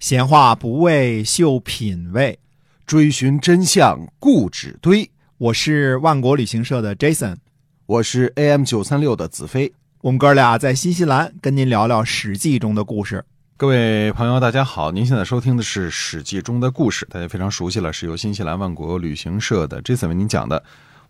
闲话不为秀品味，追寻真相固执堆。我是万国旅行社的 Jason，我是 AM 九三六的子飞。我们哥俩在新西兰跟您聊聊《史记》中的故事。各位朋友，大家好！您现在收听的是《史记》中的故事，大家非常熟悉了，是由新西兰万国旅行社的 Jason 为您讲的。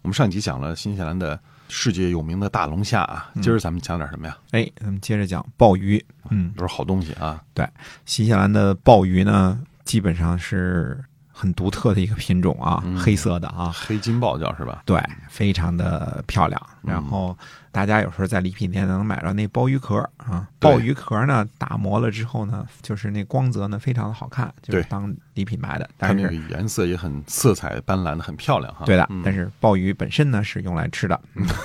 我们上一集讲了新西兰的世界有名的大龙虾啊，今儿咱们讲点什么呀？哎，咱们接着讲鲍鱼。嗯，都是好东西啊。对，新西兰的鲍鱼呢，基本上是很独特的一个品种啊，黑色的啊，黑金鲍叫是吧？对，非常的漂亮。然后大家有时候在礼品店能买到那鲍鱼壳啊，鲍鱼壳呢打磨了之后呢，就是那光泽呢非常的好看，就是对当礼品买的。它那个但是颜色也很色彩斑斓的，很漂亮哈。对的嗯，但是鲍鱼本身呢是用来吃的。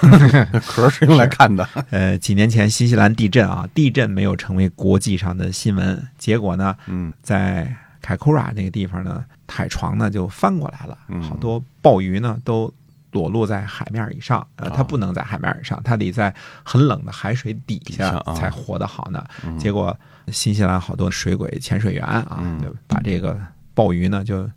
壳是用来看的。呃，几年前新西兰地震啊，地震没有成为国际上的新闻，结果呢，嗯，在凯库拉那个地方呢，海床呢就翻过来了，嗯好多鲍鱼呢都裸露在海面以上。呃，啊它不能在海面以上，它得在很冷的海水底下才活得好呢。嗯结果新西兰好多水鬼潜水员啊，嗯就把这个鲍鱼呢就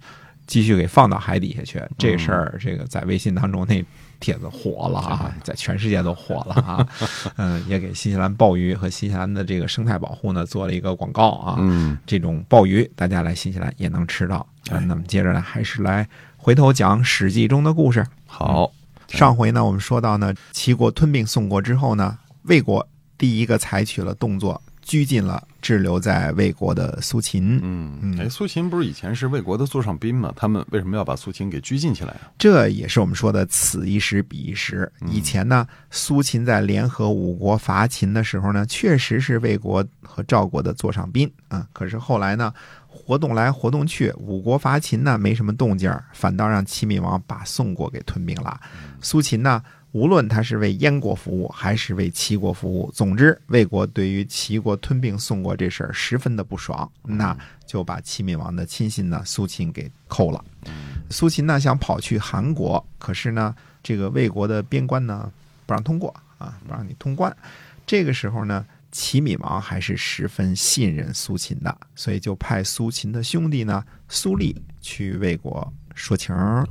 继续给放到海底下去。嗯这事儿，这个在微信当中那。帖子火了啊，在全世界都火了啊，嗯，也给新西兰鲍鱼和新西兰的这个生态保护呢做了一个广告啊，嗯，这种鲍鱼，大家来新西兰也能吃到。哎那么接着呢，还是来回头讲《史记》中的故事。好，上回呢，我们说到呢，齐国吞并宋国之后呢，魏国第一个采取了动作，拘禁了滞留在魏国的苏秦。嗯，嗯哎，苏秦不是以前是魏国的座上宾吗？他们为什么要把苏秦给拘禁起来啊？这也是我们说的此一时彼一时。以前呢，苏秦在联合五国伐秦的时候呢，确实是魏国和赵国的座上宾啊。可是后来呢，活动来活动去，五国伐秦呢没什么动静儿，反倒让齐闵王把宋国给吞并了。苏秦呢，无论他是为燕国服务还是为齐国服务，总之魏国对于齐国吞并宋国这事儿十分的不爽，那就把齐闵王的亲信呢苏秦给扣了。苏秦呢想跑去韩国，可是呢，这个魏国的边关呢不让通过啊，不让你通关。这个时候呢，齐闵王还是十分信任苏秦的，所以就派苏秦的兄弟呢苏厉去魏国说情儿。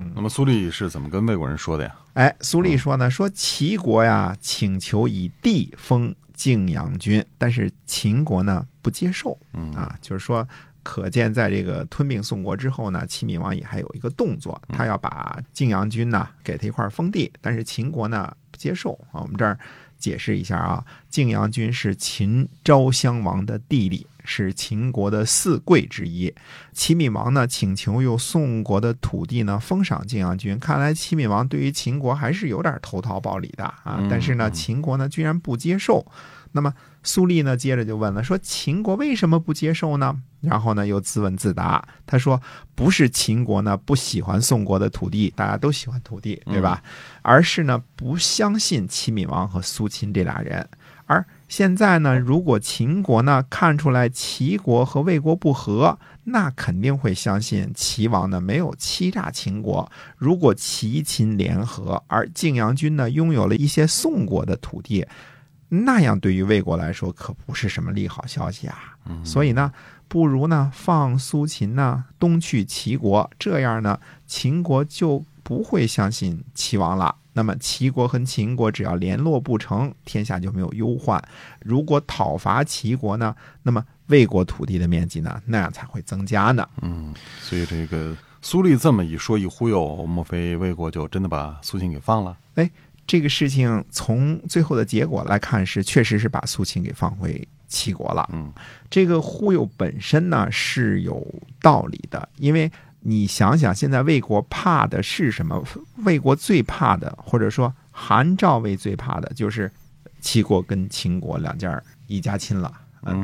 啊，那么苏厉是怎么跟魏国人说的呀？哎，苏厉说呢，说齐国呀请求以地封晋阳君，但是秦国呢不接受。嗯啊，就是说，可见在这个吞并宋国之后呢，齐闵王也还有一个动作，他要把晋阳君呢给他一块封地，但是秦国呢不接受啊。我们这儿解释一下啊，晋阳君是秦昭襄王的弟弟，是秦国的四贵之一。齐闵王呢请求用宋国的土地呢封赏晋阳君，看来齐闵王对于秦国还是有点投桃报李的啊嗯。但是呢，嗯秦国呢居然不接受。那么苏厉呢，接着就问了，说秦国为什么不接受呢？然后呢，又自问自答，他说不是秦国呢不喜欢宋国的土地，大家都喜欢土地，对吧？而是呢不相信齐闵王和苏秦这俩人。而现在呢，如果秦国呢看出来齐国和魏国不和，那肯定会相信齐王呢没有欺诈秦国。如果齐秦联合，而晋阳君呢拥有了一些宋国的土地，那样对于魏国来说可不是什么利好消息啊。所以呢，不如呢放苏秦呢东去齐国，这样呢秦国就不会相信齐王了。那么齐国和秦国只要联络不成，天下就没有忧患。如果讨伐齐国呢，那么魏国土地的面积呢，那样才会增加呢。嗯，所以这个苏厉这么一说一忽悠，莫非魏国就真的把苏秦给放了？这个事情从最后的结果来看，是确实是把苏秦给放回齐国了。嗯，这个忽悠本身呢是有道理的，因为你想想，现在魏国怕的是什么？魏国最怕的，或者说韩赵魏最怕的就是齐国跟秦国两家一家亲了。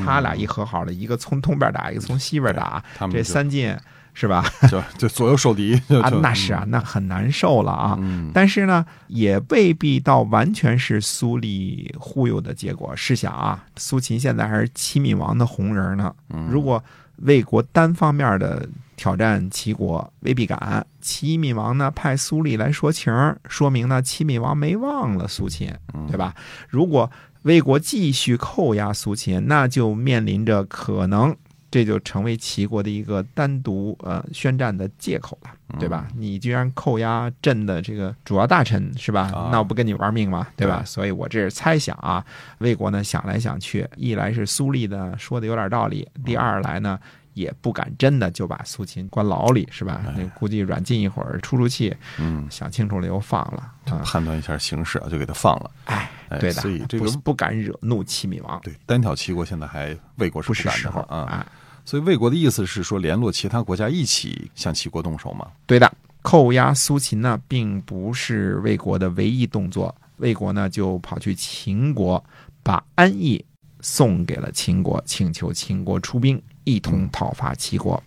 他俩一和好了，一个从东边打，一个从西边打，这三晋是吧？就就左右受敌，啊，那是啊，，那很难受了啊。嗯但是呢，也未必到完全是苏厉忽悠的结果。试想啊，苏秦现在还是齐闵王的红人呢。嗯如果魏国单方面的挑战齐国，未必敢。齐闵王呢派苏厉来说情，说明呢齐闵王没忘了苏秦，嗯对吧？如果魏国继续扣押苏秦，那就面临着可能。这就成为齐国的一个单独呃宣战的借口了，对吧？你居然扣押朕的这个主要大臣是吧？啊那我不跟你玩命吗？对吧？所以我这是猜想啊。魏国呢想来想去，一来是苏厉呢说的有点道理，第二来呢。也不敢真的就把苏秦关牢里，是吧？那估计软禁一会儿，出出气，嗯，想清楚了又放了啊！判断一下形势啊，就给他放了。哎，哎对的，所以这个不不敢惹怒齐闵王，对，单挑齐国现在还魏国是不敢的啊。啊！所以魏国的意思是说，联络其他国家一起向齐国动手吗？对的，扣押苏秦呢，并不是魏国的唯一动作。魏国呢，就跑去秦国，把安邑送给了秦国，请求秦国出兵，一同讨伐齐国。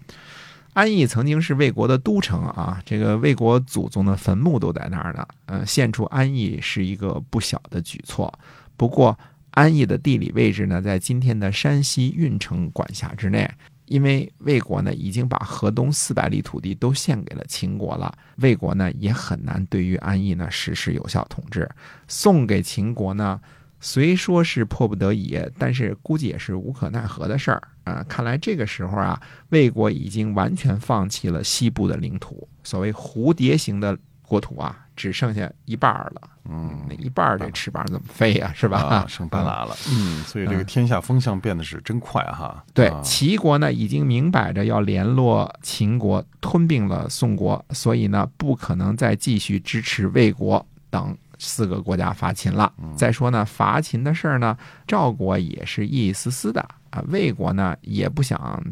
安邑曾经是魏国的都城啊，这个魏国祖宗的坟墓都在那儿呢。呃，献出安邑是一个不小的举措。不过，安邑的地理位置呢，在今天的山西运城管辖之内。因为魏国呢已经把河东四百里土地都献给了秦国了，魏国呢也很难对于安邑呢实施有效统治。送给秦国呢，虽说是迫不得已，但是估计也是无可奈何的事儿啊。看来这个时候啊，魏国已经完全放弃了西部的领土，所谓蝴蝶形的国土啊，只剩下一半儿了。嗯，那一半儿这翅膀怎么飞呀、是吧？啊，剩半拉了。嗯，所以这个天下风向变得是真快哈。对啊，齐国呢已经明摆着要联络秦国，吞并了宋国，所以呢不可能再继续支持魏国等四个国家伐秦了。再说呢，伐秦的事儿呢，赵国也是一丝丝的啊，魏国呢也不想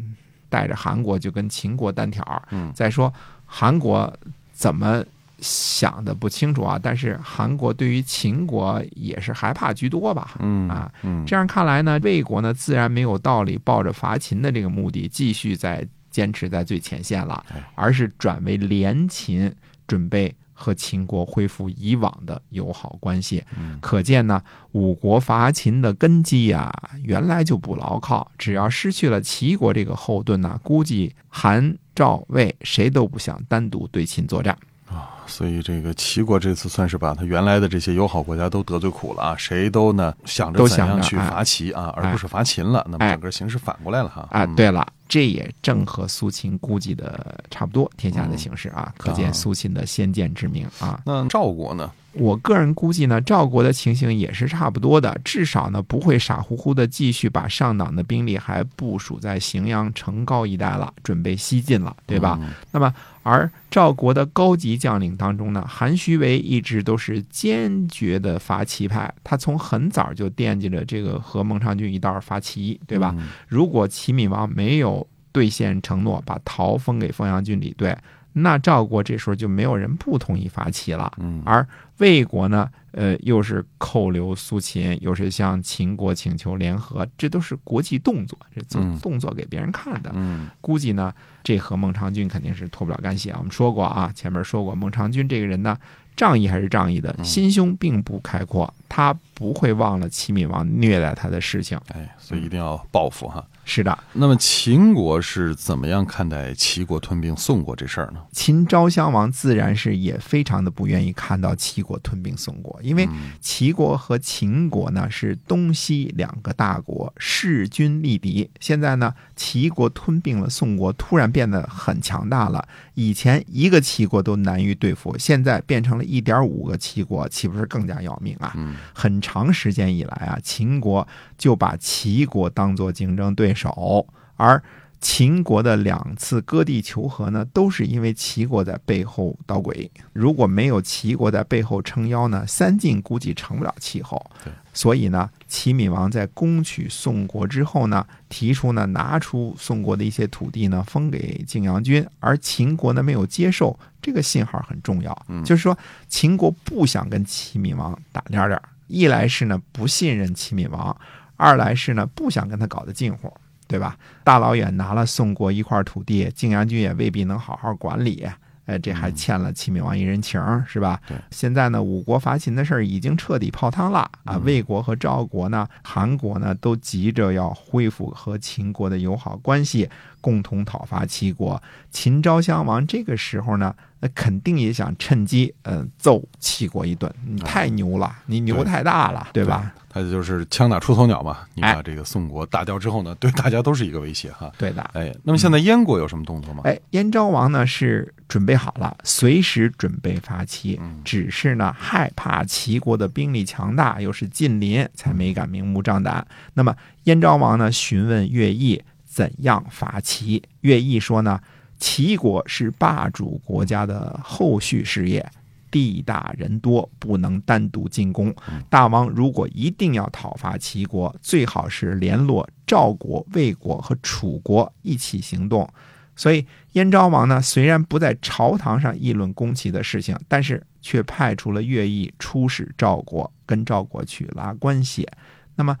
带着韩国就跟秦国单挑。嗯再说韩国怎么？想的不清楚啊，但是韩国对于秦国也是害怕居多吧？嗯啊，嗯，这样看来呢，魏国呢自然没有道理抱着伐秦的这个目的继续在坚持在最前线了哎，而是转为联秦，准备和秦国恢复以往的友好关系。嗯可见呢，五国伐秦的根基呀、原来就不牢靠。只要失去了齐国这个后盾呢，估计韩、赵、魏谁都不想单独对秦作战。啊所以这个齐国这次算是把他原来的这些友好国家都得罪苦了啊，谁都呢想着都怎样去伐齐啊，而哎不是伐秦了。那么哎整个形势反过来了哈。啊，嗯，对了，这也正和苏秦估计的差不多，天下的形势啊，可啊见苏秦的先见之明啊。那赵国呢？我个人估计呢，赵国的情形也是差不多的，至少呢不会傻乎乎的继续把上党的兵力还部署在荥阳城高一带了，准备西进了，对吧？嗯那么，而赵国的高级将领当中呢，韩徐为一直都是坚决的伐齐派，他从很早就惦记着这个和孟尝君一道伐齐，对吧？嗯如果齐闵王没有兑现承诺，把陶封给凤阳郡李队，那赵国这时候就没有人不同意伐齐了。嗯而魏国呢，呃，又是扣留苏秦，又是向秦国请求联合，这都是国际动作，这做嗯动作给别人看的。嗯估计呢，这和孟尝君肯定是脱不了干系啊。我们说过啊，前面说过，孟尝君这个人呢，仗义还是仗义的，嗯心胸并不开阔，他不会忘了齐闵王虐待他的事情。哎，所以一定要报复哈。是的，那么秦国是怎么样看待齐国吞并宋国这事儿呢？秦昭襄王自然是也非常的不愿意看到齐国吞并宋国，因为嗯齐国和秦国呢是东西两个大国，势均力敌。现在呢，齐国吞并了宋国，突然变得很强大了。以前一个齐国都难于对付，现在变成了一点五个齐国，岂不是更加要命啊？嗯很长时间以来啊，秦国就把齐国当做竞争对手，而秦国的两次割地求和呢，都是因为齐国在背后捣鬼。如果没有齐国在背后撑腰呢，三晋估计成不了气候对。所以呢，齐闵王在攻取宋国之后呢，提出呢拿出宋国的一些土地呢封给晋阳君，而秦国呢没有接受，这个信号很重要。嗯就是说秦国不想跟齐闵王打脸脸，一来是呢不信任齐闵王，二来是呢不想跟他搞得近乎，对吧？大老远拿了宋国一块土地，晋阳君也未必能好好管理。哎，这还欠了齐闵王一人情儿，是吧？对。现在呢，五国伐秦的事儿已经彻底泡汤了啊！嗯魏国和赵国呢，韩国呢，都急着要恢复和秦国的友好关系，共同讨伐齐国。秦昭襄王这个时候呢，那肯定也想趁机，呃，揍齐国一顿。你太牛了，你牛太大了，对吧？他还有就是枪打出头鸟嘛，你哎把这个宋国打掉之后呢，对大家都是一个威胁哈。对的。哎，那么现在燕国有什么动作吗？哎，燕昭王呢是准备好了，随时准备发起，只是呢害怕齐国的兵力强大，又是近邻，才没敢明目张胆。那么燕昭王呢询问乐毅怎样伐齐，乐毅说呢，齐国是霸主国家的后续事业。地大人多，不能单独进攻。大王如果一定要讨伐齐国，最好是联络赵国、魏国和楚国一起行动。所以燕昭王呢，虽然不在朝堂上议论攻齐的事情，但是却派出了乐毅出使赵国，跟赵国去拉关系。那么，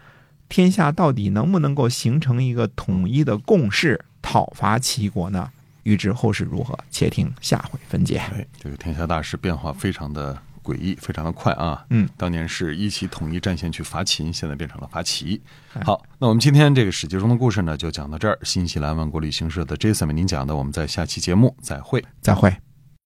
天下到底能不能够形成一个统一的共识，讨伐齐国呢？预知后事如何，且听下回分解。对，这个天下大事变化非常的诡异，非常的快啊。嗯，当年是一起统一战线去伐秦，现在变成了伐齐。哎好，那我们今天这个史记中的故事呢，就讲到这儿。新西兰万国旅行社的 Jason 为您讲的，我们在下期节目再会。再会。